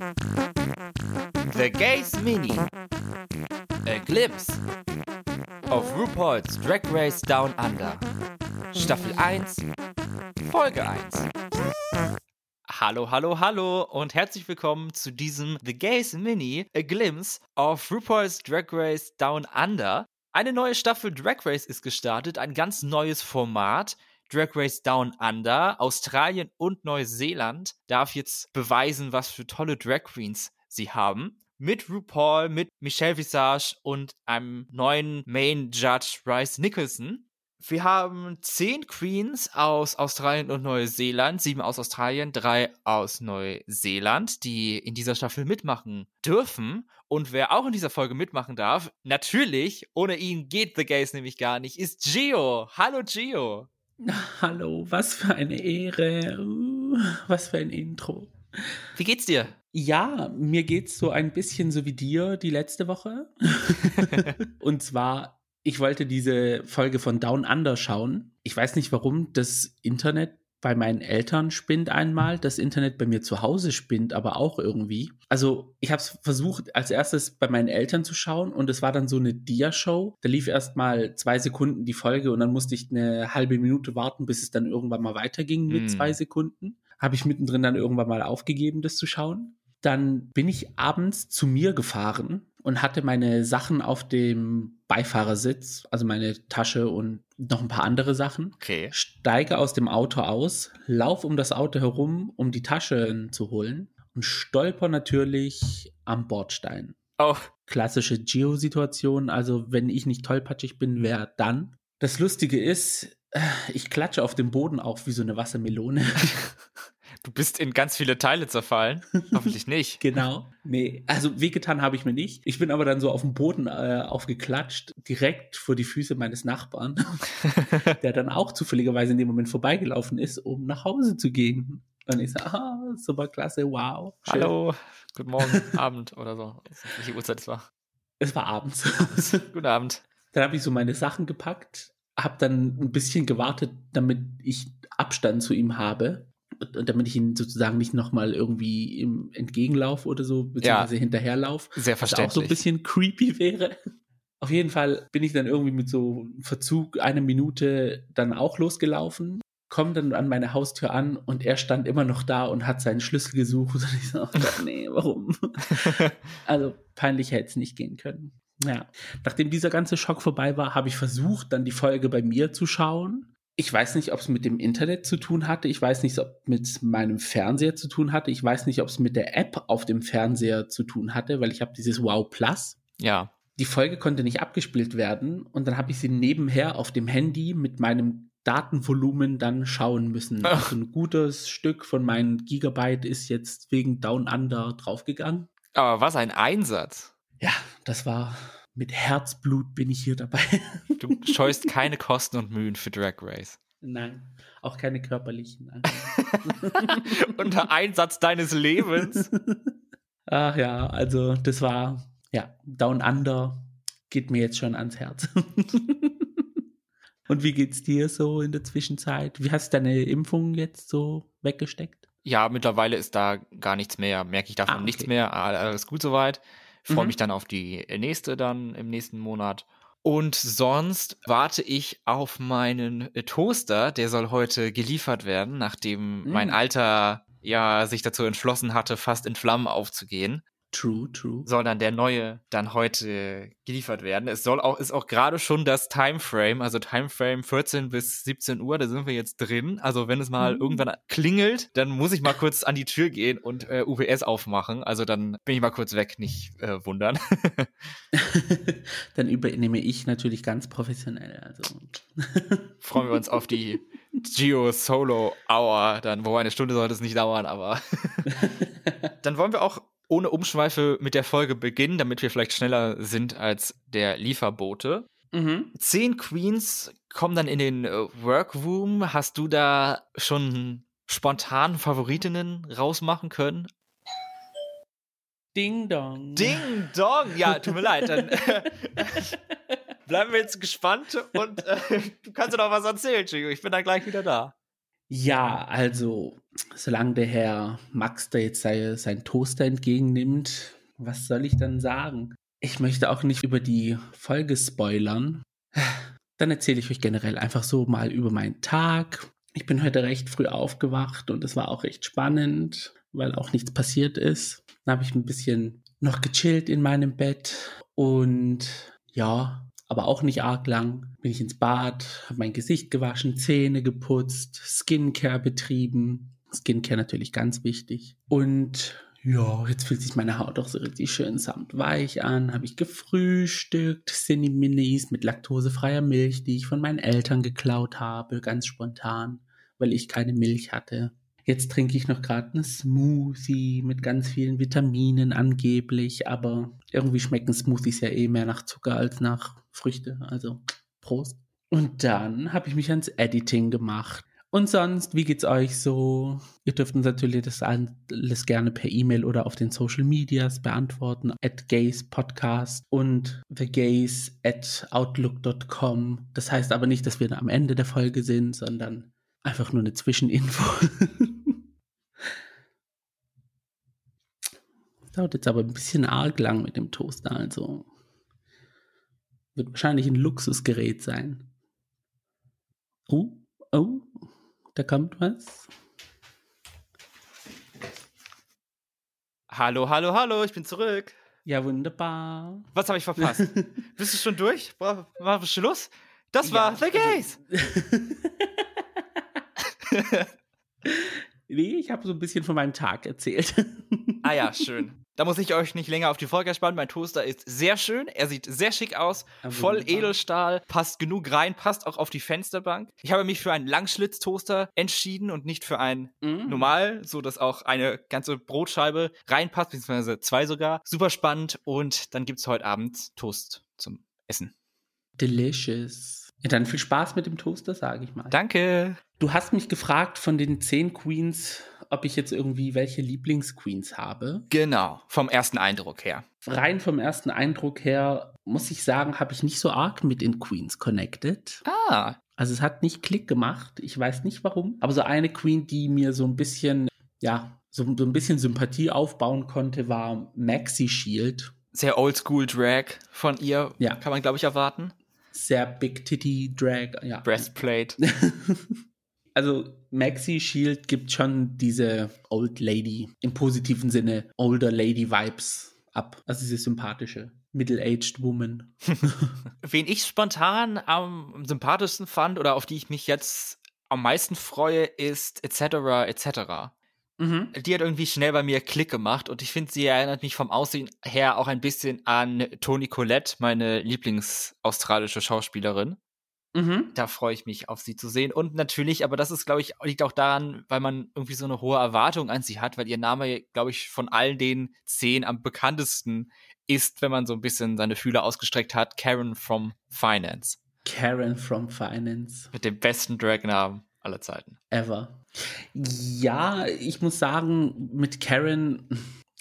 The Gays Mini. A glimpse of RuPaul's Drag Race Down Under. Staffel 1, Folge 1. Hallo, hallo, hallo und herzlich willkommen zu diesem The Gays Mini, A Glimpse of RuPaul's Drag Race Down Under. Eine neue Staffel Drag Race ist gestartet, ein ganz neues Format. Drag Race Down Under, Australien und Neuseeland darf jetzt beweisen, was für tolle Drag Queens sie haben. Mit RuPaul, mit Michelle Visage und einem neuen Main Judge Bryce Nicholson. Wir haben zehn Queens aus Australien und Neuseeland, sieben aus Australien, drei aus Neuseeland, die in dieser Staffel mitmachen dürfen. Und wer auch in dieser Folge mitmachen darf, natürlich, ohne ihn geht The Gays nämlich gar nicht, ist Gio. Hallo Gio. Hallo, was für eine Ehre. Uh, was für ein Intro. Wie geht's dir? Ja, mir geht's so ein bisschen so wie dir die letzte Woche. Und zwar, ich wollte diese Folge von Down Under schauen. Ich weiß nicht warum, das Internet bei meinen Eltern spinnt einmal, das Internet bei mir zu Hause spinnt aber auch irgendwie. Also ich habe es versucht als erstes bei meinen Eltern zu schauen und es war dann so eine Dia-Show. Da lief erst mal zwei Sekunden die Folge und dann musste ich eine halbe Minute warten, bis es dann irgendwann mal weiterging mit mm. zwei Sekunden. Habe ich mittendrin dann irgendwann mal aufgegeben, das zu schauen. Dann bin ich abends zu mir gefahren und hatte meine Sachen auf dem Beifahrersitz, also meine Tasche und noch ein paar andere Sachen. Okay. Steige aus dem Auto aus, lauf um das Auto herum, um die Taschen zu holen und stolper natürlich am Bordstein. Oh. Klassische Geo-Situation, also wenn ich nicht tollpatschig bin, wer dann? Das Lustige ist, äh, ich klatsche auf dem Boden auf wie so eine Wassermelone. Du bist in ganz viele Teile zerfallen. Hoffentlich nicht. genau. Nee, also wehgetan habe ich mir nicht. Ich bin aber dann so auf dem Boden äh, aufgeklatscht, direkt vor die Füße meines Nachbarn, der dann auch zufälligerweise in dem Moment vorbeigelaufen ist, um nach Hause zu gehen. Und ich so, ah, super klasse, wow. Schön. Hallo, guten Morgen, Abend oder so. Welche Uhrzeit es war? Es war abends. guten Abend. Dann habe ich so meine Sachen gepackt, habe dann ein bisschen gewartet, damit ich Abstand zu ihm habe damit ich ihn sozusagen nicht nochmal irgendwie im Entgegenlauf oder so, beziehungsweise ja, hinterherlauf. Sehr verständlich. Was auch so ein bisschen creepy wäre. Auf jeden Fall bin ich dann irgendwie mit so Verzug eine Minute dann auch losgelaufen, komme dann an meine Haustür an und er stand immer noch da und hat seinen Schlüssel gesucht. Und ich so, oh, nee, warum? also peinlich hätte es nicht gehen können. Ja, nachdem dieser ganze Schock vorbei war, habe ich versucht, dann die Folge bei mir zu schauen ich weiß nicht, ob es mit dem Internet zu tun hatte. Ich weiß nicht, ob es mit meinem Fernseher zu tun hatte. Ich weiß nicht, ob es mit der App auf dem Fernseher zu tun hatte, weil ich habe dieses Wow Plus. Ja. Die Folge konnte nicht abgespielt werden und dann habe ich sie nebenher auf dem Handy mit meinem Datenvolumen dann schauen müssen. Ach. Also ein gutes Stück von meinen Gigabyte ist jetzt wegen Down Under draufgegangen. Aber was ein Einsatz. Ja, das war mit Herzblut bin ich hier dabei. Du scheust keine Kosten und Mühen für Drag Race. Nein, auch keine körperlichen. Unter Einsatz deines Lebens. Ach ja, also das war, ja, Down Under geht mir jetzt schon ans Herz. Und wie geht's dir so in der Zwischenzeit? Wie hast du deine Impfung jetzt so weggesteckt? Ja, mittlerweile ist da gar nichts mehr. Merke ich davon ah, okay. nichts mehr. Alles gut soweit. Freue mhm. mich dann auf die nächste dann im nächsten Monat. Und sonst warte ich auf meinen äh, Toaster, der soll heute geliefert werden, nachdem mhm. mein Alter ja sich dazu entschlossen hatte, fast in Flammen aufzugehen. True, true. Soll dann der neue dann heute geliefert werden. Es soll auch, ist auch gerade schon das Timeframe, also Timeframe 14 bis 17 Uhr, da sind wir jetzt drin. Also wenn es mal mhm. irgendwann klingelt, dann muss ich mal kurz an die Tür gehen und äh, UPS aufmachen. Also dann bin ich mal kurz weg, nicht äh, wundern. dann übernehme ich natürlich ganz professionell. Also. Freuen wir uns auf die Geo Solo Hour, dann, wo eine Stunde sollte es nicht dauern, aber dann wollen wir auch ohne Umschweife mit der Folge beginnen, damit wir vielleicht schneller sind als der Lieferbote. Mhm. Zehn Queens kommen dann in den äh, Workroom. Hast du da schon spontan Favoritinnen rausmachen können? Ding Dong. Ding Dong. Ja, tut mir leid. Dann äh, bleiben wir jetzt gespannt und äh, du kannst dir noch was erzählen, Chico. Ich bin dann gleich wieder da. Ja, also, solange der Herr Max da jetzt sei, seinen Toaster entgegennimmt, was soll ich dann sagen? Ich möchte auch nicht über die Folge spoilern. Dann erzähle ich euch generell einfach so mal über meinen Tag. Ich bin heute recht früh aufgewacht und es war auch recht spannend, weil auch nichts passiert ist. Dann habe ich ein bisschen noch gechillt in meinem Bett und ja, aber auch nicht arg lang. Bin ich ins Bad, habe mein Gesicht gewaschen, Zähne geputzt, Skincare betrieben. Skincare natürlich ganz wichtig. Und ja, jetzt fühlt sich meine Haut auch so richtig schön samtweich an. Habe ich gefrühstückt, Cinni-Minis mit laktosefreier Milch, die ich von meinen Eltern geklaut habe, ganz spontan, weil ich keine Milch hatte. Jetzt trinke ich noch gerade einen Smoothie mit ganz vielen Vitaminen angeblich, aber irgendwie schmecken Smoothies ja eh mehr nach Zucker als nach Früchte. Also Prost. Und dann habe ich mich ans Editing gemacht. Und sonst, wie geht's euch so? Ihr dürft uns natürlich das alles gerne per E-Mail oder auf den Social Medias beantworten. At Gays Podcast und thegays at outlook.com. Das heißt aber nicht, dass wir am Ende der Folge sind, sondern einfach nur eine Zwischeninfo. Dauert jetzt aber ein bisschen arg lang mit dem Toaster, also wird wahrscheinlich ein Luxusgerät sein. Oh, oh, da kommt was. Hallo, hallo, hallo, ich bin zurück. Ja, wunderbar. Was habe ich verpasst? Bist du schon durch? War, war Schluss? Das war ja, The Gays. nee, ich habe so ein bisschen von meinem Tag erzählt. ah ja, schön. Da muss ich euch nicht länger auf die Folge spannen. Mein Toaster ist sehr schön. Er sieht sehr schick aus. Aber voll wunderbar. Edelstahl. Passt genug rein. Passt auch auf die Fensterbank. Ich habe mich für einen Langschlitztoaster entschieden und nicht für einen mm. normal, so dass auch eine ganze Brotscheibe reinpasst, beziehungsweise zwei sogar. Super spannend. Und dann gibt es heute Abend Toast zum Essen. Delicious. Ja, dann viel Spaß mit dem Toaster, sage ich mal. Danke. Du hast mich gefragt von den zehn Queens, ob ich jetzt irgendwie welche Lieblingsqueens habe. Genau, vom ersten Eindruck her. Rein vom ersten Eindruck her, muss ich sagen, habe ich nicht so arg mit den Queens connected. Ah. Also es hat nicht Klick gemacht. Ich weiß nicht warum. Aber so eine Queen, die mir so ein bisschen, ja, so, so ein bisschen Sympathie aufbauen konnte, war Maxi Shield. Sehr oldschool Drag von ihr. Ja. Kann man, glaube ich, erwarten. Sehr Big Titty Drag, ja. Breastplate. also Maxi Shield gibt schon diese Old Lady, im positiven Sinne, Older Lady Vibes ab. Also diese sympathische Middle-aged Woman. Wen ich spontan am sympathischsten fand oder auf die ich mich jetzt am meisten freue, ist etc. etc. Mhm. Die hat irgendwie schnell bei mir Klick gemacht und ich finde, sie erinnert mich vom Aussehen her auch ein bisschen an Toni Collette, meine Lieblingsaustralische Schauspielerin. Mhm. Da freue ich mich auf sie zu sehen. Und natürlich, aber das ist, glaube ich, liegt auch daran, weil man irgendwie so eine hohe Erwartung an sie hat, weil ihr Name, glaube ich, von all den zehn am bekanntesten ist, wenn man so ein bisschen seine Fühler ausgestreckt hat, Karen from Finance. Karen from Finance. Mit dem besten Drag-Namen aller Zeiten. Ever. Ja, ich muss sagen, mit Karen,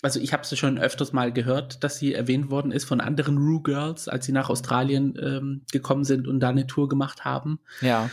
also ich habe es schon öfters mal gehört, dass sie erwähnt worden ist von anderen Rue Girls, als sie nach Australien ähm, gekommen sind und da eine Tour gemacht haben. Ja.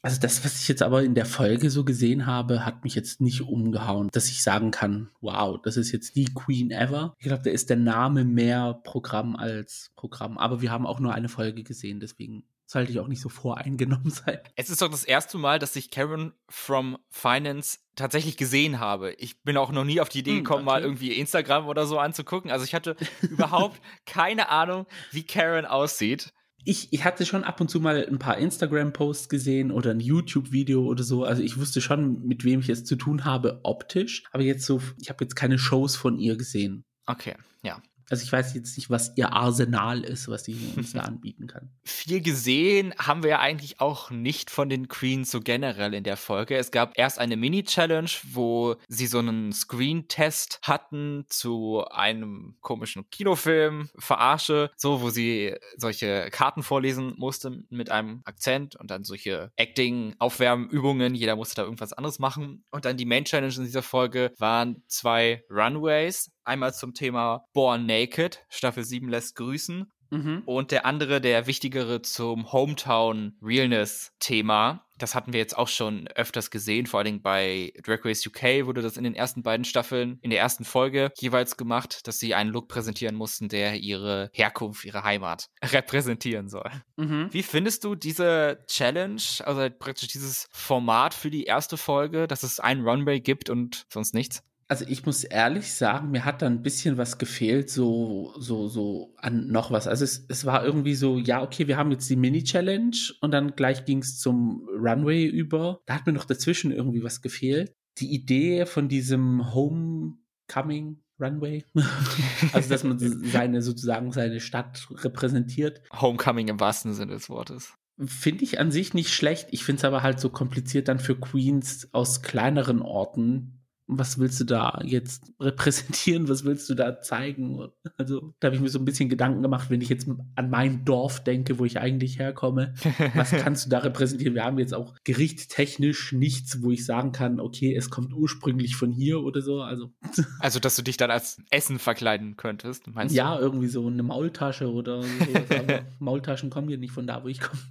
Also das, was ich jetzt aber in der Folge so gesehen habe, hat mich jetzt nicht umgehauen, dass ich sagen kann, wow, das ist jetzt die Queen ever. Ich glaube, da ist der Name mehr Programm als Programm. Aber wir haben auch nur eine Folge gesehen, deswegen sollte ich auch nicht so voreingenommen sein. Es ist doch das erste Mal, dass ich Karen from Finance tatsächlich gesehen habe. Ich bin auch noch nie auf die Idee hm, gekommen, okay. mal irgendwie Instagram oder so anzugucken. Also ich hatte überhaupt keine Ahnung, wie Karen aussieht. Ich, ich hatte schon ab und zu mal ein paar Instagram-Posts gesehen oder ein YouTube-Video oder so. Also ich wusste schon, mit wem ich es zu tun habe, optisch. Aber jetzt so, ich habe jetzt keine Shows von ihr gesehen. Okay, ja. Also ich weiß jetzt nicht, was ihr Arsenal ist, was sie uns da anbieten kann. Viel gesehen haben wir ja eigentlich auch nicht von den Queens so generell in der Folge. Es gab erst eine Mini-Challenge, wo sie so einen Screen-Test hatten zu einem komischen Kinofilm, Verarsche, so, wo sie solche Karten vorlesen musste mit einem Akzent und dann solche Acting-Aufwärmübungen. Jeder musste da irgendwas anderes machen. Und dann die Main-Challenge in dieser Folge waren zwei Runways, Einmal zum Thema Born Naked, Staffel 7 lässt grüßen. Mhm. Und der andere, der wichtigere zum Hometown Realness Thema, das hatten wir jetzt auch schon öfters gesehen, vor allem bei Drag Race UK wurde das in den ersten beiden Staffeln, in der ersten Folge jeweils gemacht, dass sie einen Look präsentieren mussten, der ihre Herkunft, ihre Heimat repräsentieren soll. Mhm. Wie findest du diese Challenge, also praktisch dieses Format für die erste Folge, dass es einen Runway gibt und sonst nichts? Also ich muss ehrlich sagen, mir hat da ein bisschen was gefehlt, so, so, so an noch was. Also es, es war irgendwie so, ja, okay, wir haben jetzt die Mini-Challenge und dann gleich ging es zum Runway über. Da hat mir noch dazwischen irgendwie was gefehlt. Die Idee von diesem Homecoming Runway. also, dass man seine, sozusagen seine Stadt repräsentiert. Homecoming im wahrsten Sinne des Wortes. Finde ich an sich nicht schlecht. Ich finde es aber halt so kompliziert dann für Queens aus kleineren Orten, was willst du da jetzt repräsentieren, was willst du da zeigen? Also da habe ich mir so ein bisschen Gedanken gemacht, wenn ich jetzt an mein Dorf denke, wo ich eigentlich herkomme, was kannst du da repräsentieren? Wir haben jetzt auch gerichtstechnisch nichts, wo ich sagen kann, okay, es kommt ursprünglich von hier oder so. Also, also dass du dich dann als Essen verkleiden könntest, meinst ja, du? Ja, irgendwie so eine Maultasche oder so. Maultaschen kommen ja nicht von da, wo ich komme.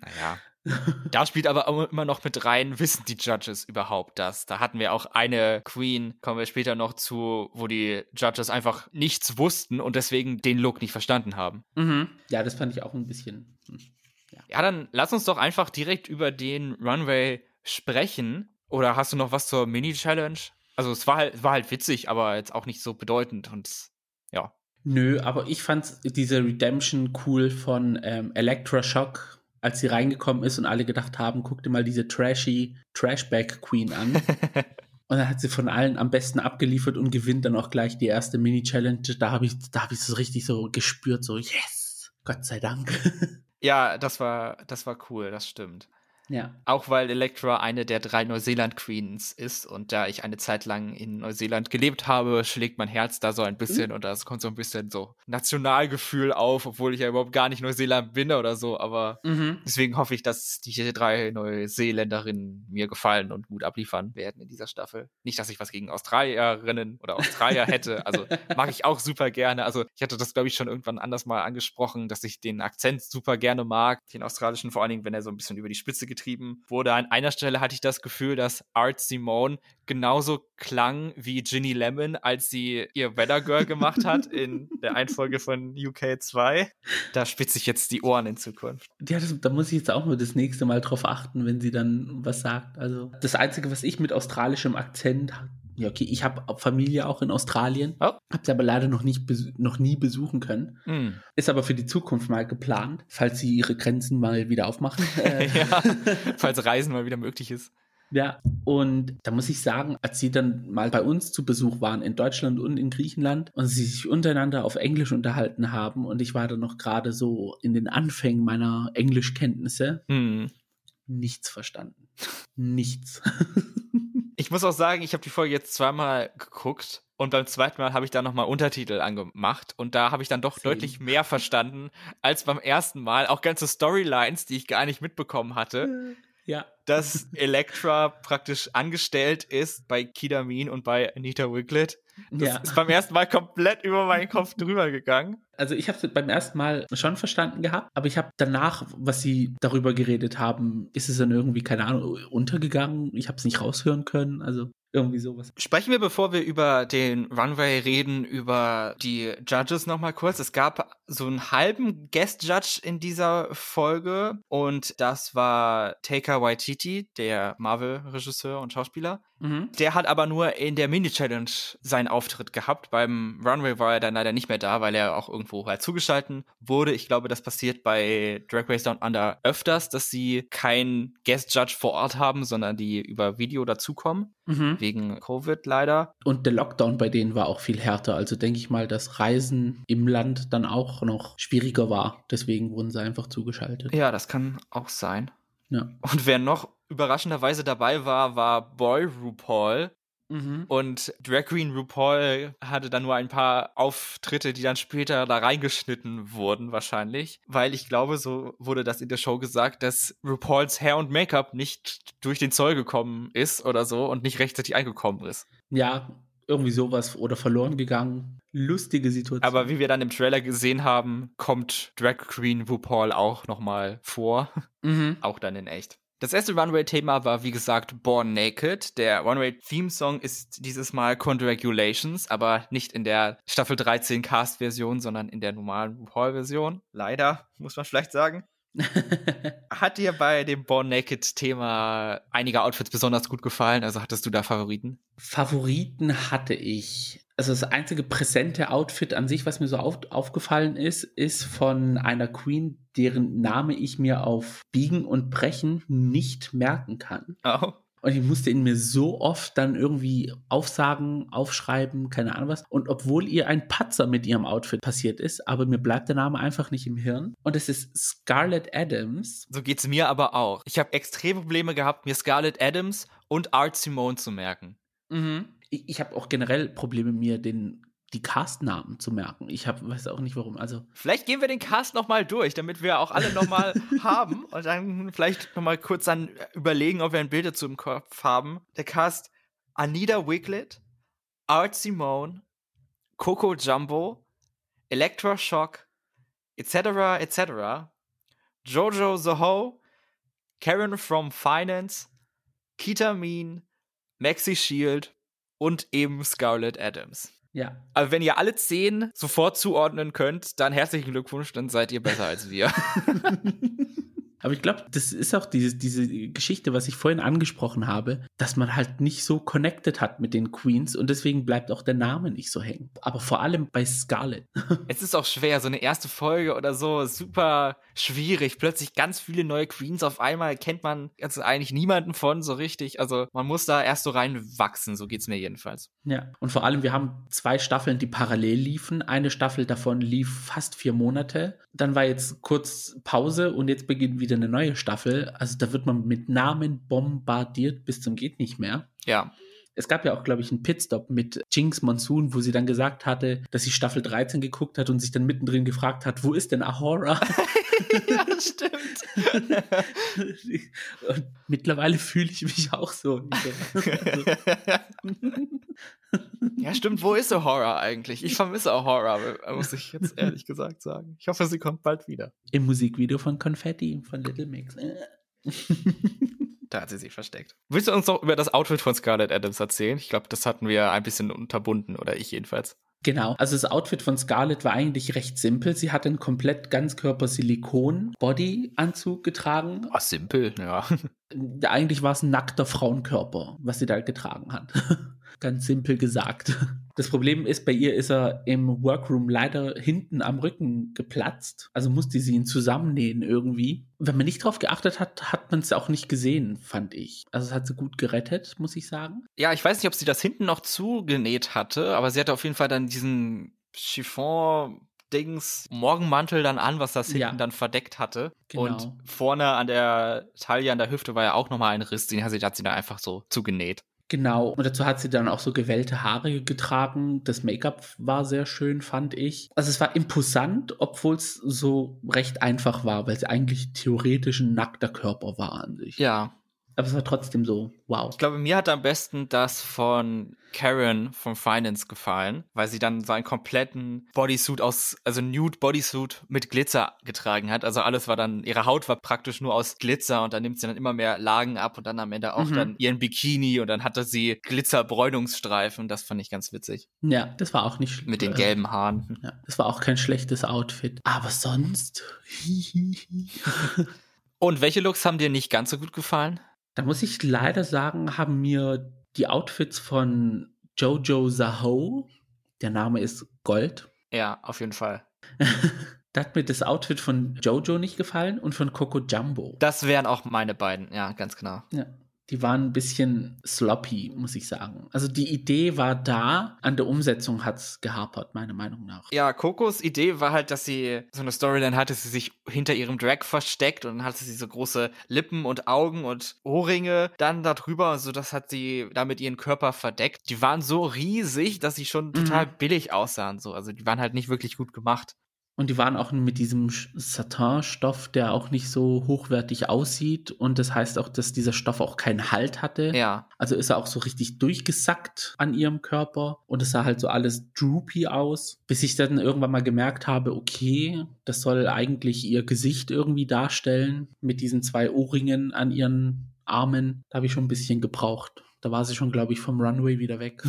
naja, da spielt aber immer noch mit rein, wissen die Judges überhaupt das? Da hatten wir auch eine Queen, kommen wir später noch zu, wo die Judges einfach nichts wussten und deswegen den Look nicht verstanden haben. Mhm. Ja, das fand ich auch ein bisschen. Hm, ja. ja, dann lass uns doch einfach direkt über den Runway sprechen. Oder hast du noch was zur Mini-Challenge? Also es war halt, war halt witzig, aber jetzt auch nicht so bedeutend und ja. Nö, aber ich fand diese Redemption cool von ähm, Electra Shock als sie reingekommen ist und alle gedacht haben, guck dir mal diese trashy Trashback Queen an. und dann hat sie von allen am besten abgeliefert und gewinnt dann auch gleich die erste Mini-Challenge. Da habe ich, da habe ich es richtig so gespürt, so yes, Gott sei Dank. ja, das war, das war cool, das stimmt. Ja. Auch weil Elektra eine der drei Neuseeland-Queens ist und da ich eine Zeit lang in Neuseeland gelebt habe, schlägt mein Herz da so ein bisschen mhm. und das kommt so ein bisschen so Nationalgefühl auf, obwohl ich ja überhaupt gar nicht Neuseeland bin oder so, aber mhm. deswegen hoffe ich, dass die drei Neuseeländerinnen mir gefallen und gut abliefern werden in dieser Staffel. Nicht, dass ich was gegen Australierinnen oder Australier hätte, also mache ich auch super gerne. Also ich hatte das, glaube ich, schon irgendwann anders mal angesprochen, dass ich den Akzent super gerne mag, den australischen, vor allen Dingen, wenn er so ein bisschen über die Spitze geht getrieben wurde. An einer Stelle hatte ich das Gefühl, dass Art Simone genauso klang wie Ginny Lemon, als sie ihr Weather Girl gemacht hat in der Einfolge von UK 2. Da spitze ich jetzt die Ohren in Zukunft. Ja, das, da muss ich jetzt auch nur das nächste Mal drauf achten, wenn sie dann was sagt. Also das Einzige, was ich mit australischem Akzent ja, okay, ich habe Familie auch in Australien, oh. habe sie aber leider noch, nicht noch nie besuchen können. Mm. Ist aber für die Zukunft mal geplant, falls sie ihre Grenzen mal wieder aufmachen. ja, falls Reisen mal wieder möglich ist. Ja, und da muss ich sagen, als sie dann mal bei uns zu Besuch waren in Deutschland und in Griechenland und sie sich untereinander auf Englisch unterhalten haben und ich war dann noch gerade so in den Anfängen meiner Englischkenntnisse, mm. nichts verstanden. nichts. Ich muss auch sagen, ich habe die Folge jetzt zweimal geguckt und beim zweiten Mal habe ich da nochmal Untertitel angemacht und da habe ich dann doch Sie. deutlich mehr verstanden als beim ersten Mal. Auch ganze Storylines, die ich gar nicht mitbekommen hatte. Ja. Dass Elektra praktisch angestellt ist bei Kidamin und bei Anita Wiglet das ja. ist beim ersten Mal komplett über meinen Kopf drüber gegangen. Also ich habe es beim ersten Mal schon verstanden gehabt, aber ich habe danach, was sie darüber geredet haben, ist es dann irgendwie, keine Ahnung, untergegangen. Ich habe es nicht raushören können. Also irgendwie sowas. Sprechen wir, bevor wir über den Runway reden, über die Judges nochmal kurz. Es gab so einen halben Guest Judge in dieser Folge und das war Taker Waititi, der Marvel-Regisseur und Schauspieler. Mhm. Der hat aber nur in der Mini-Challenge seinen Auftritt gehabt. Beim Runway war er dann leider nicht mehr da, weil er auch irgendwo halt zugeschalten wurde. Ich glaube, das passiert bei Drag Race Down Under öfters, dass sie keinen Guest Judge vor Ort haben, sondern die über Video dazukommen. Mhm. Wegen Covid leider. Und der Lockdown bei denen war auch viel härter. Also denke ich mal, dass Reisen im Land dann auch noch schwieriger war. Deswegen wurden sie einfach zugeschaltet. Ja, das kann auch sein. Ja. Und wer noch überraschenderweise dabei war, war Boy RuPaul. Mhm. Und Drag Queen RuPaul hatte dann nur ein paar Auftritte, die dann später da reingeschnitten wurden, wahrscheinlich. Weil ich glaube, so wurde das in der Show gesagt, dass RuPauls Hair und Make-up nicht durch den Zoll gekommen ist oder so und nicht rechtzeitig eingekommen ist. Ja, irgendwie sowas oder verloren gegangen. Lustige Situation. Aber wie wir dann im Trailer gesehen haben, kommt Drag Queen RuPaul auch nochmal vor. Mhm. Auch dann in echt. Das erste Runway-Thema war, wie gesagt, Born Naked. Der Runway-Theme-Song ist dieses Mal Congratulations, aber nicht in der Staffel 13 Cast-Version, sondern in der normalen RuPaul-Version. Leider, muss man vielleicht sagen. Hat dir bei dem Born Naked-Thema einige Outfits besonders gut gefallen? Also hattest du da Favoriten? Favoriten hatte ich also das einzige präsente Outfit an sich, was mir so auf, aufgefallen ist, ist von einer Queen, deren Name ich mir auf Biegen und Brechen nicht merken kann. Oh. Und ich musste ihn mir so oft dann irgendwie aufsagen, aufschreiben, keine Ahnung was. Und obwohl ihr ein Patzer mit ihrem Outfit passiert ist, aber mir bleibt der Name einfach nicht im Hirn. Und es ist Scarlett Adams. So geht's mir aber auch. Ich habe extreme Probleme gehabt, mir Scarlett Adams und Art Simone zu merken. Mhm ich, ich habe auch generell Probleme, mir den die Castnamen zu merken. Ich hab, weiß auch nicht warum. Also vielleicht gehen wir den Cast noch mal durch, damit wir auch alle noch mal haben und dann vielleicht noch mal kurz dann überlegen, ob wir ein Bild dazu im Kopf haben. Der Cast Anita Wiglet, Art Simone, Coco Jumbo, Electroshock, etc. etc. Jojo Zoho, Karen from Finance, Kita Mean, Maxi Shield, und eben Scarlett Adams. Ja. Aber wenn ihr alle zehn sofort zuordnen könnt, dann herzlichen Glückwunsch, dann seid ihr besser als wir. Aber ich glaube, das ist auch diese, diese Geschichte, was ich vorhin angesprochen habe, dass man halt nicht so connected hat mit den Queens und deswegen bleibt auch der Name nicht so hängen. Aber vor allem bei Scarlett. Es ist auch schwer, so eine erste Folge oder so, super schwierig. Plötzlich ganz viele neue Queens auf einmal kennt man also eigentlich niemanden von so richtig. Also man muss da erst so reinwachsen, so geht's mir jedenfalls. Ja, und vor allem, wir haben zwei Staffeln, die parallel liefen. Eine Staffel davon lief fast vier Monate. Dann war jetzt kurz Pause und jetzt beginnt wieder eine neue Staffel. Also da wird man mit Namen bombardiert bis zum geht nicht mehr. Ja. Es gab ja auch, glaube ich, einen Pitstop mit Jinx Monsoon, wo sie dann gesagt hatte, dass sie Staffel 13 geguckt hat und sich dann mittendrin gefragt hat, wo ist denn Ahora? ja, das stimmt. und mittlerweile fühle ich mich auch so. ja, stimmt. Wo ist Ahora eigentlich? Ich vermisse Ahora, muss ich jetzt ehrlich gesagt sagen. Ich hoffe, sie kommt bald wieder. Im Musikvideo von Confetti von Little Mix. Da hat sie sich versteckt. Willst du uns noch über das Outfit von Scarlett Adams erzählen? Ich glaube, das hatten wir ein bisschen unterbunden, oder ich jedenfalls. Genau, also das Outfit von Scarlett war eigentlich recht simpel. Sie hat einen komplett Ganzkörper-Silikon-Body-Anzug getragen. Ah, simpel, ja. Eigentlich war es ein nackter Frauenkörper, was sie da getragen hat. Ganz simpel gesagt. Das Problem ist, bei ihr ist er im Workroom leider hinten am Rücken geplatzt. Also musste sie ihn zusammennähen irgendwie. Wenn man nicht drauf geachtet hat, hat man es auch nicht gesehen, fand ich. Also es hat sie gut gerettet, muss ich sagen. Ja, ich weiß nicht, ob sie das hinten noch zugenäht hatte, aber sie hatte auf jeden Fall dann diesen Chiffon Dings Morgenmantel dann an, was das hinten ja. dann verdeckt hatte. Genau. Und vorne an der Taille, an der Hüfte war ja auch nochmal ein Riss, den hat sie, hat sie da einfach so zugenäht. Genau, und dazu hat sie dann auch so gewellte Haare getragen. Das Make-up war sehr schön, fand ich. Also es war imposant, obwohl es so recht einfach war, weil es eigentlich theoretisch ein nackter Körper war an sich. Ja, aber es war trotzdem so, wow. Ich glaube, mir hat am besten das von Karen von Finance gefallen, weil sie dann so einen kompletten Bodysuit aus, also Nude Bodysuit mit Glitzer getragen hat. Also alles war dann, ihre Haut war praktisch nur aus Glitzer und dann nimmt sie dann immer mehr Lagen ab und dann am Ende auch mhm. dann ihren Bikini und dann hatte sie Glitzerbräunungsstreifen. Das fand ich ganz witzig. Ja, das war auch nicht Mit den gelben Haaren. Ja, das war auch kein schlechtes Outfit. Aber sonst. und welche Looks haben dir nicht ganz so gut gefallen? Da muss ich leider sagen, haben mir die Outfits von Jojo Zaho, der Name ist Gold. Ja, auf jeden Fall. da hat mir das Outfit von Jojo nicht gefallen und von Coco Jumbo. Das wären auch meine beiden, ja, ganz genau. Ja die waren ein bisschen sloppy, muss ich sagen. Also die Idee war da, an der Umsetzung hat es gehapert, meiner Meinung nach. Ja, Kokos Idee war halt, dass sie so eine Storyline hatte, sie sich hinter ihrem Drag versteckt und dann hatte sie so große Lippen und Augen und Ohrringe dann darüber, so das hat sie damit ihren Körper verdeckt. Die waren so riesig, dass sie schon total mhm. billig aussahen, so. Also die waren halt nicht wirklich gut gemacht. Und die waren auch mit diesem Satin-Stoff, der auch nicht so hochwertig aussieht. Und das heißt auch, dass dieser Stoff auch keinen Halt hatte. Ja. Also ist er auch so richtig durchgesackt an ihrem Körper. Und es sah halt so alles droopy aus. Bis ich dann irgendwann mal gemerkt habe, okay, das soll eigentlich ihr Gesicht irgendwie darstellen. Mit diesen zwei Ohrringen an ihren Armen. Da habe ich schon ein bisschen gebraucht. Da war sie schon, glaube ich, vom Runway wieder weg.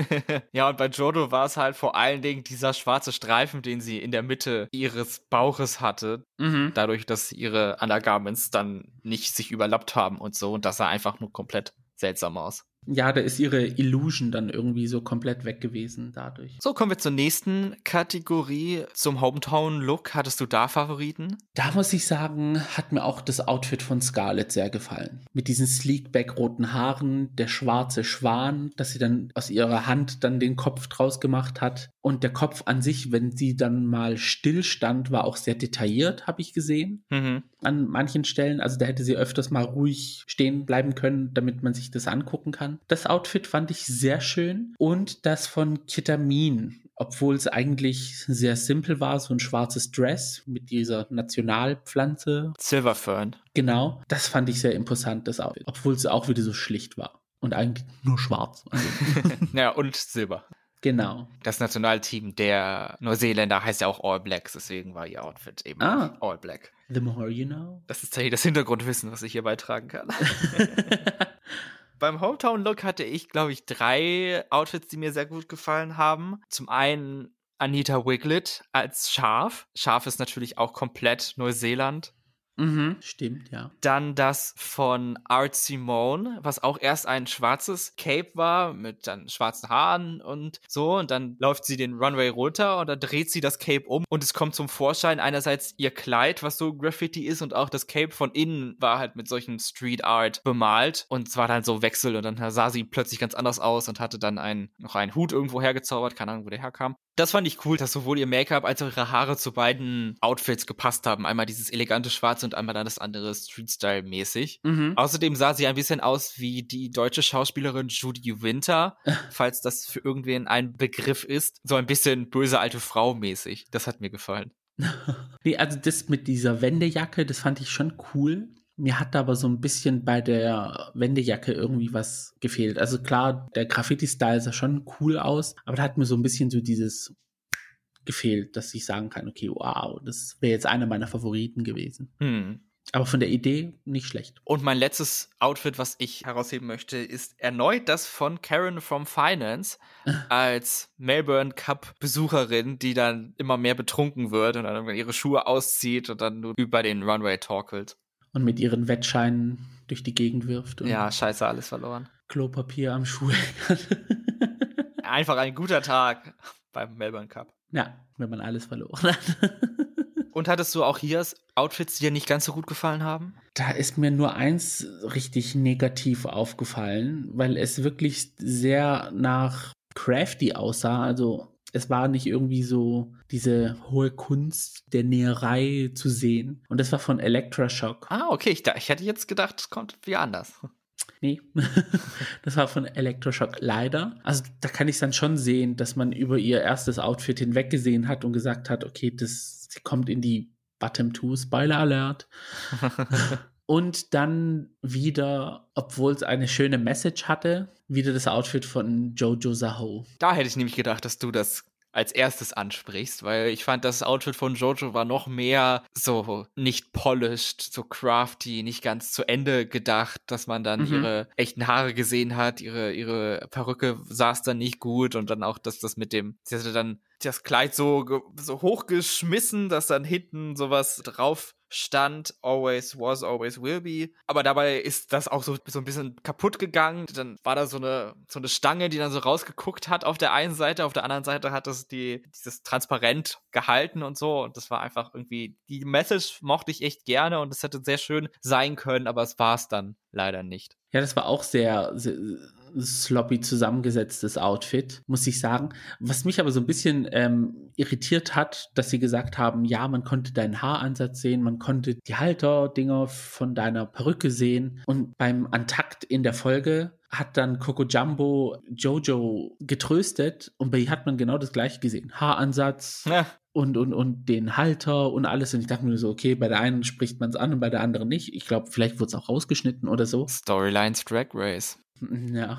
ja, und bei Jodo war es halt vor allen Dingen dieser schwarze Streifen, den sie in der Mitte ihres Bauches hatte. Mhm. Dadurch, dass ihre Undergarments dann nicht sich überlappt haben und so. Und das sah einfach nur komplett seltsam aus. Ja, da ist ihre Illusion dann irgendwie so komplett weg gewesen dadurch. So, kommen wir zur nächsten Kategorie, zum Hometown-Look. Hattest du da Favoriten? Da muss ich sagen, hat mir auch das Outfit von Scarlett sehr gefallen. Mit diesen sleekback-roten Haaren, der schwarze Schwan, dass sie dann aus ihrer Hand dann den Kopf draus gemacht hat. Und der Kopf an sich, wenn sie dann mal stillstand, war auch sehr detailliert, habe ich gesehen. Mhm. An manchen Stellen. Also da hätte sie öfters mal ruhig stehen bleiben können, damit man sich das angucken kann. Das Outfit fand ich sehr schön und das von Kitamin, obwohl es eigentlich sehr simpel war, so ein schwarzes Dress mit dieser Nationalpflanze. Silverfern. Genau, das fand ich sehr imposant, das Outfit, obwohl es auch wieder so schlicht war. Und eigentlich nur schwarz. Also. ja, und Silber. Genau. Das Nationalteam der Neuseeländer heißt ja auch All Blacks, deswegen war ihr Outfit eben ah, All Black. The more you know. Das ist tatsächlich das Hintergrundwissen, was ich hier beitragen kann. Beim Hometown-Look hatte ich, glaube ich, drei Outfits, die mir sehr gut gefallen haben. Zum einen Anita Wiglet als Schaf. Schaf ist natürlich auch komplett Neuseeland. Mhm, stimmt, ja. Dann das von Art Simone, was auch erst ein schwarzes Cape war, mit dann schwarzen Haaren und so. Und dann läuft sie den Runway runter und dann dreht sie das Cape um und es kommt zum Vorschein einerseits ihr Kleid, was so Graffiti ist, und auch das Cape von innen war halt mit solchen Street Art bemalt. Und es war dann so Wechsel und dann sah sie plötzlich ganz anders aus und hatte dann einen, noch einen Hut irgendwo hergezaubert, keine Ahnung, wo der herkam. Das fand ich cool, dass sowohl ihr Make-up als auch ihre Haare zu beiden Outfits gepasst haben. Einmal dieses elegante Schwarz und einmal dann das andere Street-Style-mäßig. Mhm. Außerdem sah sie ein bisschen aus wie die deutsche Schauspielerin Judy Winter, falls das für irgendwen ein Begriff ist. So ein bisschen böse alte Frau mäßig. Das hat mir gefallen. nee, also das mit dieser Wendejacke, das fand ich schon cool. Mir hat aber so ein bisschen bei der Wendejacke irgendwie was gefehlt. Also klar, der Graffiti-Style sah schon cool aus, aber da hat mir so ein bisschen so dieses gefehlt, dass ich sagen kann, okay, wow, das wäre jetzt einer meiner Favoriten gewesen. Hm. Aber von der Idee nicht schlecht. Und mein letztes Outfit, was ich herausheben möchte, ist erneut das von Karen from Finance als Melbourne Cup Besucherin, die dann immer mehr betrunken wird und dann ihre Schuhe auszieht und dann nur über den Runway torkelt und mit ihren Wettscheinen durch die Gegend wirft. ja, scheiße, alles verloren. Klopapier am Schuh. Einfach ein guter Tag beim Melbourne Cup. Ja, wenn man alles verloren hat. Und hattest du auch hier Outfits, die dir nicht ganz so gut gefallen haben? Da ist mir nur eins richtig negativ aufgefallen, weil es wirklich sehr nach Crafty aussah. Also es war nicht irgendwie so diese hohe Kunst der Näherei zu sehen. Und das war von Electroshock. Ah, okay. Ich, ich hätte jetzt gedacht, es kommt wie anders. Nee, das war von Electroshock leider. Also da kann ich dann schon sehen, dass man über ihr erstes Outfit hinweggesehen hat und gesagt hat, okay, das sie kommt in die Bottom 2, Spoiler Alert. Und dann wieder, obwohl es eine schöne Message hatte, wieder das Outfit von Jojo Zaho. Da hätte ich nämlich gedacht, dass du das als erstes ansprichst, weil ich fand, das Outfit von Jojo war noch mehr so nicht polished, so crafty, nicht ganz zu Ende gedacht, dass man dann mhm. ihre echten Haare gesehen hat, ihre, ihre Perücke saß dann nicht gut und dann auch, dass das mit dem, sie hatte dann das Kleid so, so hochgeschmissen, dass dann hinten sowas drauf stand, always was, always will be. Aber dabei ist das auch so, so ein bisschen kaputt gegangen. Dann war da so eine, so eine Stange, die dann so rausgeguckt hat auf der einen Seite, auf der anderen Seite hat das die, dieses transparent gehalten und so. Und das war einfach irgendwie, die Message mochte ich echt gerne und es hätte sehr schön sein können, aber es war es dann leider nicht. Ja, das war auch sehr, sehr sloppy zusammengesetztes Outfit, muss ich sagen. Was mich aber so ein bisschen ähm, irritiert hat, dass sie gesagt haben, ja, man konnte deinen Haaransatz sehen, man konnte die Halterdinger von deiner Perücke sehen. Und beim Antakt in der Folge hat dann Coco Jumbo Jojo getröstet und bei ihr hat man genau das gleiche gesehen. Haaransatz, Ja. und, und, und den Halter und alles. Und ich dachte mir so, okay, bei der einen spricht man es an und bei der anderen nicht. Ich glaube, vielleicht wurde es auch rausgeschnitten oder so. Storylines Drag Race. Ja.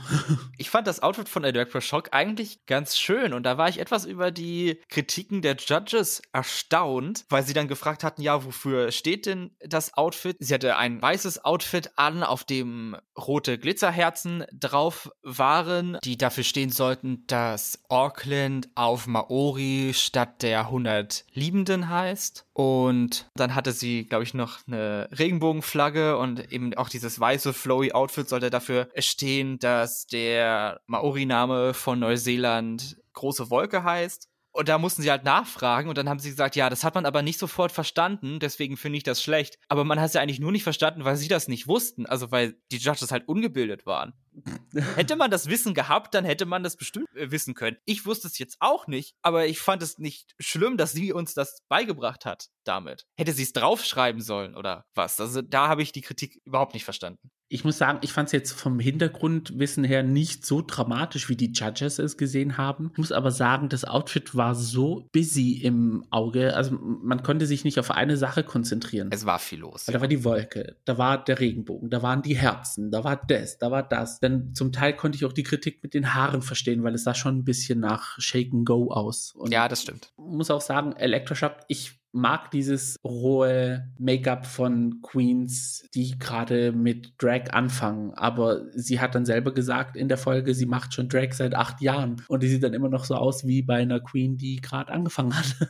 Ich fand das Outfit von Electra Shock eigentlich ganz schön und da war ich etwas über die Kritiken der Judges erstaunt, weil sie dann gefragt hatten, ja, wofür steht denn das Outfit? Sie hatte ein weißes Outfit an, auf dem rote Glitzerherzen drauf waren, die dafür stehen sollten, dass Auckland auf Maori statt der 100 Liebenden heißt. Und dann hatte sie, glaube ich, noch eine Regenbogenflagge und eben auch dieses weiße flowy Outfit sollte dafür stehen, dass der Maori-Name von Neuseeland große Wolke heißt. Und da mussten sie halt nachfragen und dann haben sie gesagt, ja, das hat man aber nicht sofort verstanden, deswegen finde ich das schlecht. Aber man hat es ja eigentlich nur nicht verstanden, weil sie das nicht wussten, also weil die Judges halt ungebildet waren. Hätte man das Wissen gehabt, dann hätte man das bestimmt äh, wissen können. Ich wusste es jetzt auch nicht, aber ich fand es nicht schlimm, dass sie uns das beigebracht hat damit. Hätte sie es draufschreiben sollen oder was? Also da habe ich die Kritik überhaupt nicht verstanden. Ich muss sagen, ich fand es jetzt vom Hintergrundwissen her nicht so dramatisch, wie die Judges es gesehen haben. Ich muss aber sagen, das Outfit war so busy im Auge. Also man konnte sich nicht auf eine Sache konzentrieren. Es war viel los. Weil da war die Wolke, da war der Regenbogen, da waren die Herzen, da war das, da war das. Denn zum Teil konnte ich auch die Kritik mit den Haaren verstehen, weil es sah schon ein bisschen nach Shake and Go aus. Und Ja, das stimmt. muss auch sagen, Electroshock, ich mag dieses rohe Make-up von Queens, die gerade mit Drag anfangen. Aber sie hat dann selber gesagt in der Folge, sie macht schon Drag seit acht Jahren. Und die sieht dann immer noch so aus wie bei einer Queen, die gerade angefangen hat.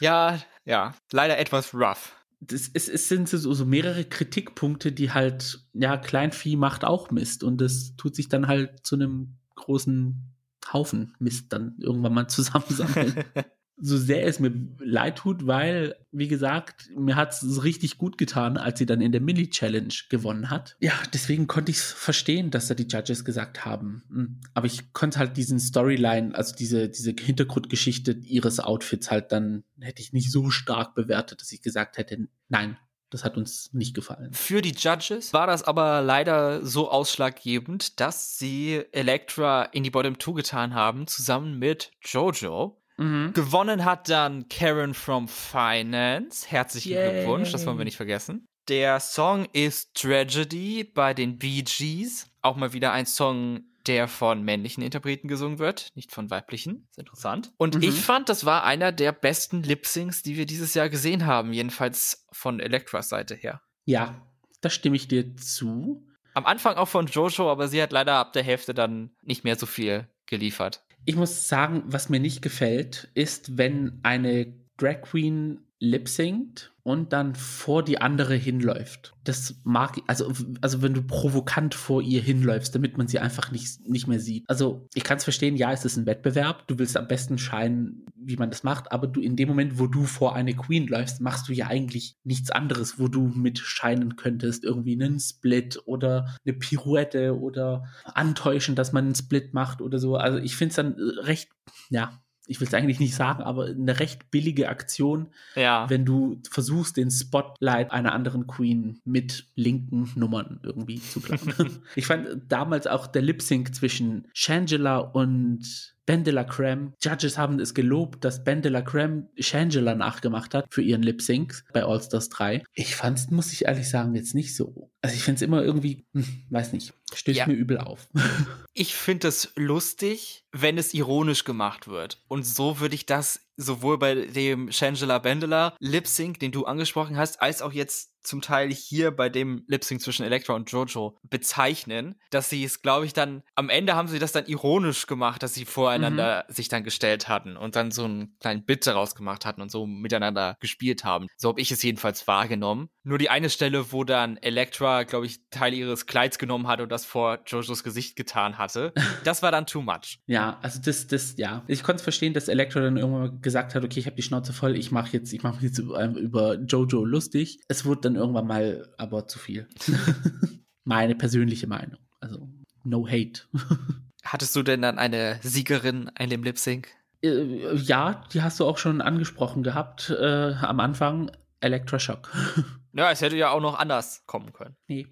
Ja, ja, leider etwas rough. Das, es, es sind so, so mehrere Kritikpunkte, die halt, ja, Kleinvieh macht auch Mist. Und das tut sich dann halt zu einem großen Haufen Mist dann irgendwann mal zusammensammeln. so sehr es mir leid tut, weil, wie gesagt, mir hat es richtig gut getan, als sie dann in der Mini-Challenge gewonnen hat. Ja, deswegen konnte ich es verstehen, dass da die Judges gesagt haben. Hm, Aber ich konnte halt diesen Storyline, also diese, diese Hintergrundgeschichte ihres Outfits halt dann, hätte ich nicht so stark bewertet, dass ich gesagt hätte, nein, das hat uns nicht gefallen. Für die Judges war das aber leider so ausschlaggebend, dass sie Elektra in die Bottom 2 getan haben, zusammen mit Jojo. Mhm. Gewonnen hat dann Karen from Finance. Herzlichen Yay. Glückwunsch, das wollen wir nicht vergessen. Der Song ist Tragedy bei den Bee Gees. Auch mal wieder ein Song, der von männlichen Interpreten gesungen wird, nicht von weiblichen. Ist interessant. Und Mhm. ich fand, das war einer der besten Lip-Syncs, die wir dieses Jahr gesehen haben. Jedenfalls von Elektras Seite her. Ja, da stimme ich dir zu. Am Anfang auch von Jojo, aber sie hat leider ab der Hälfte dann nicht mehr so viel geliefert. Ich muss sagen, was mir nicht gefällt, ist, wenn eine Drag Queen lip singt und dann vor die andere hinläuft. Das mag ich, also, also wenn du provokant vor ihr hinläufst, damit man sie einfach nicht, nicht mehr sieht. Also ich kann es verstehen, ja, es ist ein Wettbewerb, du willst am besten scheinen, wie man das macht, aber du in dem Moment, wo du vor eine Queen läufst, machst du ja eigentlich nichts anderes, wo du mit scheinen könntest. Irgendwie einen Split oder eine Pirouette oder antäuschen, dass man einen Split macht oder so. Also ich finde es dann recht, ja, ich will es eigentlich nicht sagen, aber eine recht billige Aktion, Ja. wenn du versuchst, den Spotlight einer anderen Queen mit linken Nummern irgendwie zu klauen. ich fand damals auch der Lip Sync zwischen Shangela und Ben de la Creme. Judges haben es gelobt, dass Ben de la Creme Shangela nachgemacht hat für ihren Lip Sync bei All Stars 3. Ich fand's, muss ich ehrlich sagen, jetzt nicht so. Also ich find's immer irgendwie, hm, weiß nicht, stößt Ja. mir übel auf. Ich finde es lustig, wenn es ironisch gemacht wird. Und so würde ich das sowohl bei dem Shangela Bendela Lip Sync, den du angesprochen hast, als auch jetzt zum Teil hier bei dem Lip Sync zwischen Elektra und Jojo bezeichnen, dass sie es, glaube ich, dann am Ende haben sie das dann ironisch gemacht, dass sie voreinander sich dann gestellt hatten und dann so einen kleinen Bit daraus gemacht hatten und so miteinander gespielt haben. So habe ich es jedenfalls wahrgenommen. Nur die eine Stelle, wo dann Elektra, glaube ich, Teil ihres Kleids genommen hat und das vor Jojos Gesicht getan hatte, das war dann too much. Ja, also das, das, ja. Ich konnte es verstehen, dass Elektra dann irgendwann gesagt hat, okay, ich habe die Schnauze voll, ich mache jetzt, ich mache jetzt über, über Jojo lustig. Es wurde dann irgendwann mal aber zu viel. Meine persönliche Meinung. Also no hate. Hattest du denn dann eine Siegerin in dem Lip Sync? Äh, ja, die hast du auch schon angesprochen gehabt äh, am Anfang. Electroshock. Ja, es hätte ja auch noch anders kommen können. Nee.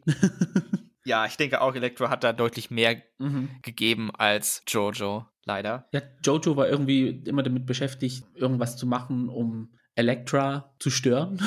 ja, ich denke auch, Electro hat da deutlich mehr mhm. gegeben als Jojo, leider. Ja, Jojo war irgendwie immer damit beschäftigt, irgendwas zu machen, um Elektra zu stören.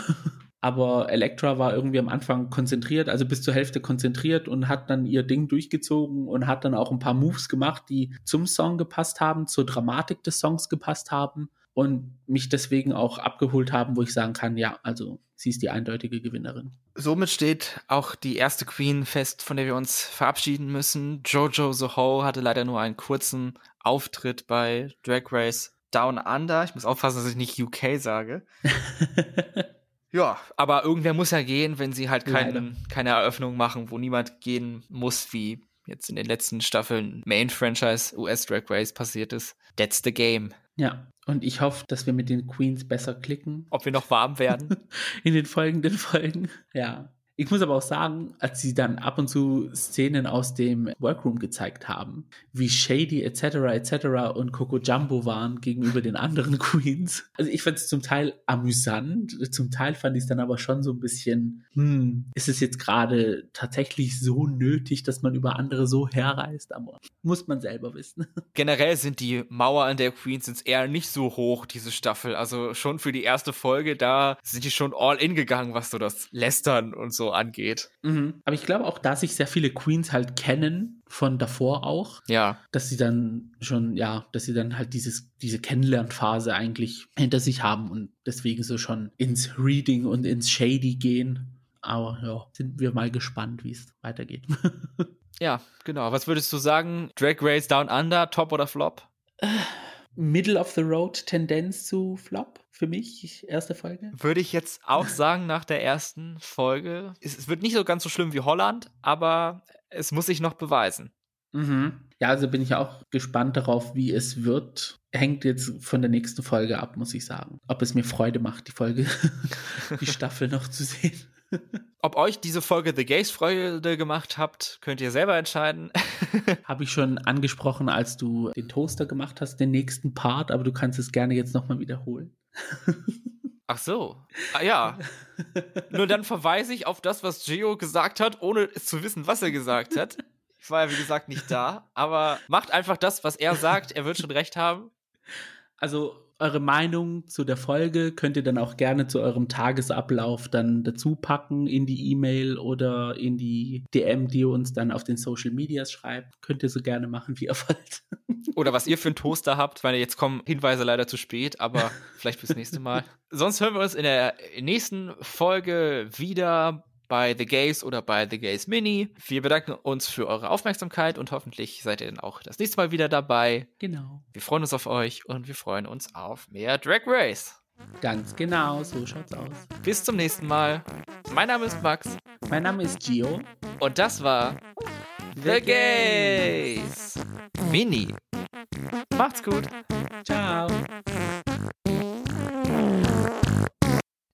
Aber Elektra war irgendwie am Anfang konzentriert, also bis zur Hälfte konzentriert und hat dann ihr Ding durchgezogen und hat dann auch ein paar Moves gemacht, die zum Song gepasst haben, zur Dramatik des Songs gepasst haben und mich deswegen auch abgeholt haben, wo ich sagen kann, ja, also sie ist die eindeutige Gewinnerin. Somit steht auch die erste Queen fest, von der wir uns verabschieden müssen. Jojo Soho hatte leider nur einen kurzen Auftritt bei Drag Race Down Under. Ich muss aufpassen, dass ich nicht UK sage. Ja, aber irgendwer muss ja gehen, wenn sie halt kein, keine Eröffnung machen, wo niemand gehen muss, wie jetzt in den letzten Staffeln Main Franchise US Drag Race passiert ist. That's the game. Ja, und ich hoffe, dass wir mit den Queens besser klicken. Ob wir noch warm werden? in den folgenden Folgen. Ja. Ich muss aber auch sagen, als sie dann ab und zu Szenen aus dem Workroom gezeigt haben, wie shady etc. etc. und Coco Jumbo waren gegenüber den anderen Queens. Also ich fand es zum Teil amüsant, zum Teil fand ich es dann aber schon so ein bisschen, hm, ist es jetzt gerade tatsächlich so nötig, dass man über andere so herreist? Aber muss man selber wissen. Generell sind die Mauern der Queens jetzt eher nicht so hoch, diese Staffel. Also schon für die erste Folge, da sind die schon all in gegangen, was so das Lästern und so angeht. Mhm. Aber ich glaube auch, da sich sehr viele Queens halt kennen, von davor auch. Ja. Dass sie dann schon, ja, dass sie dann halt dieses, diese Kennenlernphase eigentlich hinter sich haben und deswegen so schon ins Reading und ins Shady gehen. Aber ja, sind wir mal gespannt, wie es weitergeht. ja, genau. Was würdest du sagen? Drag Race Down Under, Top oder Flop? Middle of the Road Tendenz zu Flop für mich, erste Folge. Würde ich jetzt auch sagen nach der ersten Folge. Es, wird nicht so ganz so schlimm wie Holland, aber es muss sich noch beweisen. Mhm. Ja, also bin ich auch gespannt darauf, wie es wird. Hängt jetzt von der nächsten Folge ab, muss ich sagen. Ob es mir Freude macht, die Folge, die Staffel noch zu sehen. Ob euch diese Folge The Gays Freude gemacht habt, könnt ihr selber entscheiden. Habe ich schon angesprochen, als du den Toaster gemacht hast, den nächsten Part, aber du kannst es gerne jetzt nochmal wiederholen. Ach so. Ah, ja. Nur dann verweise ich auf das, was Geo gesagt hat, ohne zu wissen, was er gesagt hat. Ich war ja, wie gesagt, nicht da, aber macht einfach das, was er sagt. Er wird schon recht haben. Also, eure Meinung zu der Folge könnt ihr dann auch gerne zu eurem Tagesablauf dann dazu packen in die E-Mail oder in die DM, die ihr uns dann auf den Social Medias schreibt. Könnt ihr so gerne machen, wie ihr wollt. Oder was ihr für einen Toaster habt, weil jetzt kommen Hinweise leider zu spät, aber vielleicht fürs nächste Mal. Sonst hören wir uns in der nächsten Folge wieder bei The Gays oder bei The Gays Mini. Wir bedanken uns für eure Aufmerksamkeit und hoffentlich seid ihr dann auch das nächste Mal wieder dabei. Genau. Wir freuen uns auf euch und wir freuen uns auf mehr Drag Race. Ganz genau, so schaut's aus. Bis zum nächsten Mal. Mein Name ist Max. Mein Name ist Gio. Und das war The, The Gays Mini. Macht's gut. Ciao.